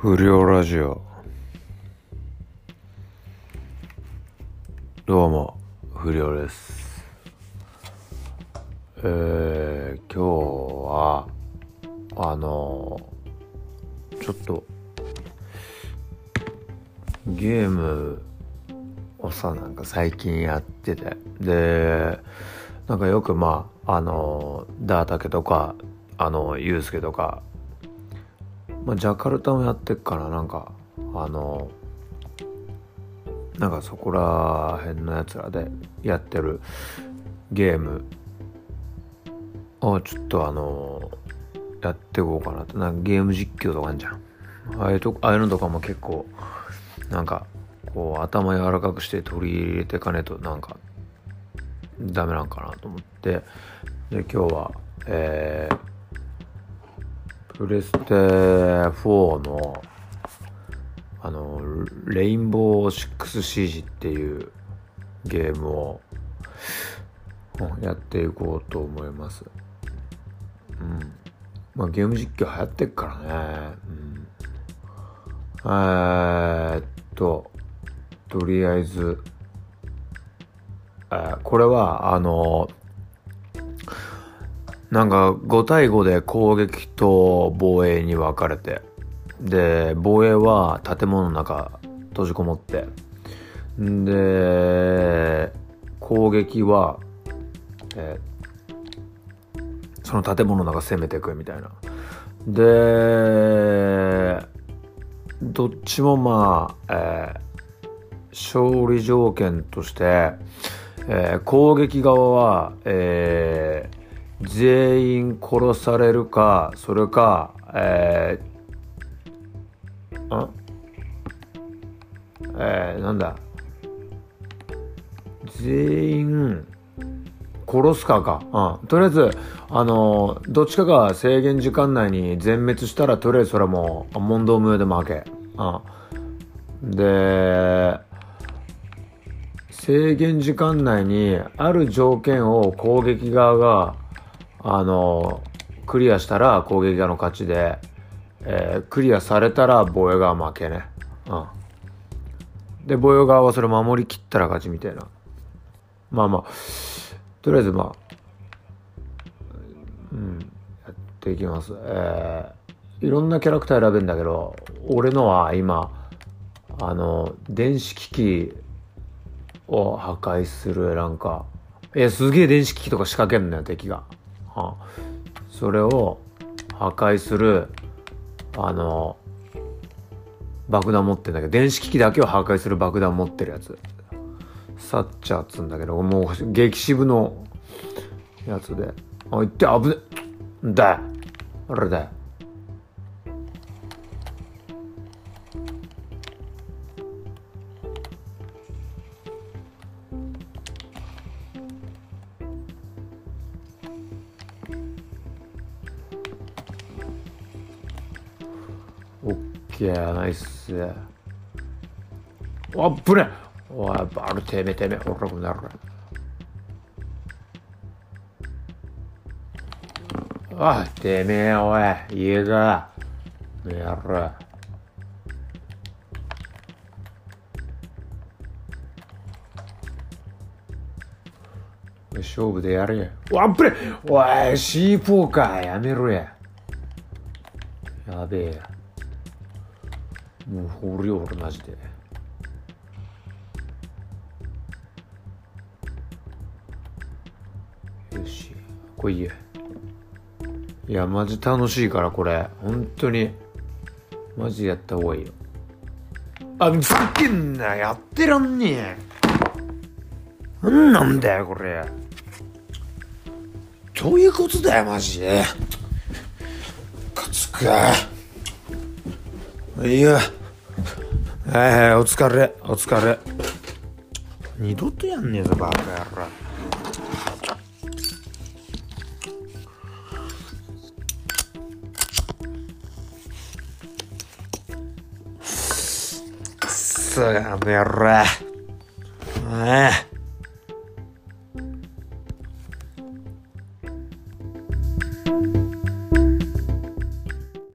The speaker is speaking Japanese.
不良ラジオ。どうも不良です。えー、今日はあのちょっとゲームをさなんか最近やってて。でなんかよくまああのダータケとかあのユースケとかまあ、ジャカルタもやってっからなんかあのなんかそこら辺のやつらでやってるゲーム。をちょっとあのやっていこうかなって。なんかゲーム実況とかあんじゃん。ああいうとああいうのとかも結構なんかこう頭柔らかくして取り入れてかねとなんかダメなんかなと思って。で今日はえープレステ4のあのレインボーシックスシージっていうゲームをやっていこうと思います。うん。まあゲーム実況流行ってっからね。うん。えー、っととりあえずえー、これはあのなんか5対5で攻撃と防衛に分かれて。で防衛は建物の中閉じこもって。で攻撃は、え、その建物の中攻めていくみたいな。でどっちもまあ、えー、勝利条件として、えー、攻撃側は、えー、全員殺されるかそれかえー、あ？えー、なんだ？全員殺すかか？うん。とりあえず、あのどっちかが制限時間内に全滅したら、とりあえずそれはもう、問答無用で負け。うん。で、制限時間内にある条件を攻撃側があの、クリアしたら攻撃側の勝ちで、えー、クリアされたら防衛側負けね。うん。で、防衛側はそれ守りきったら勝ちみたいな。まあまあ、とりあえずまあ、うん、やっていきます。えー、いろんなキャラクター選べるんだけど、俺のは今、あの、電子機器を破壊する、なんか、え、すげえ電子機器とか仕掛けんのよ、敵が。それを破壊するあの爆弾持ってんだけど電子機器だけを破壊する爆弾持ってるやつ。サッチャーっつうんだけどもう激渋のやつで。あいって危ねだあれだよ。オッケー、ナイス。あっぶねおい、バルてめてめ、ほら、こなる。あ、てめえ、おい、家だ。やる。勝負でやれ。わっぶれおい、C4 か、やめろや。やべえや。もう掘るよ俺マジで。よし。来いやいやマジ楽しいからこれ。本当に。マジやった方がいいよ。あふざけんなやってらんねえ。なんなんだよこれ。どういうことだよマジで。かつかいや。はいはい、お疲れ、お疲れ。二度とやんねえぞ、バカ野郎。くそ、あの野郎。ああ。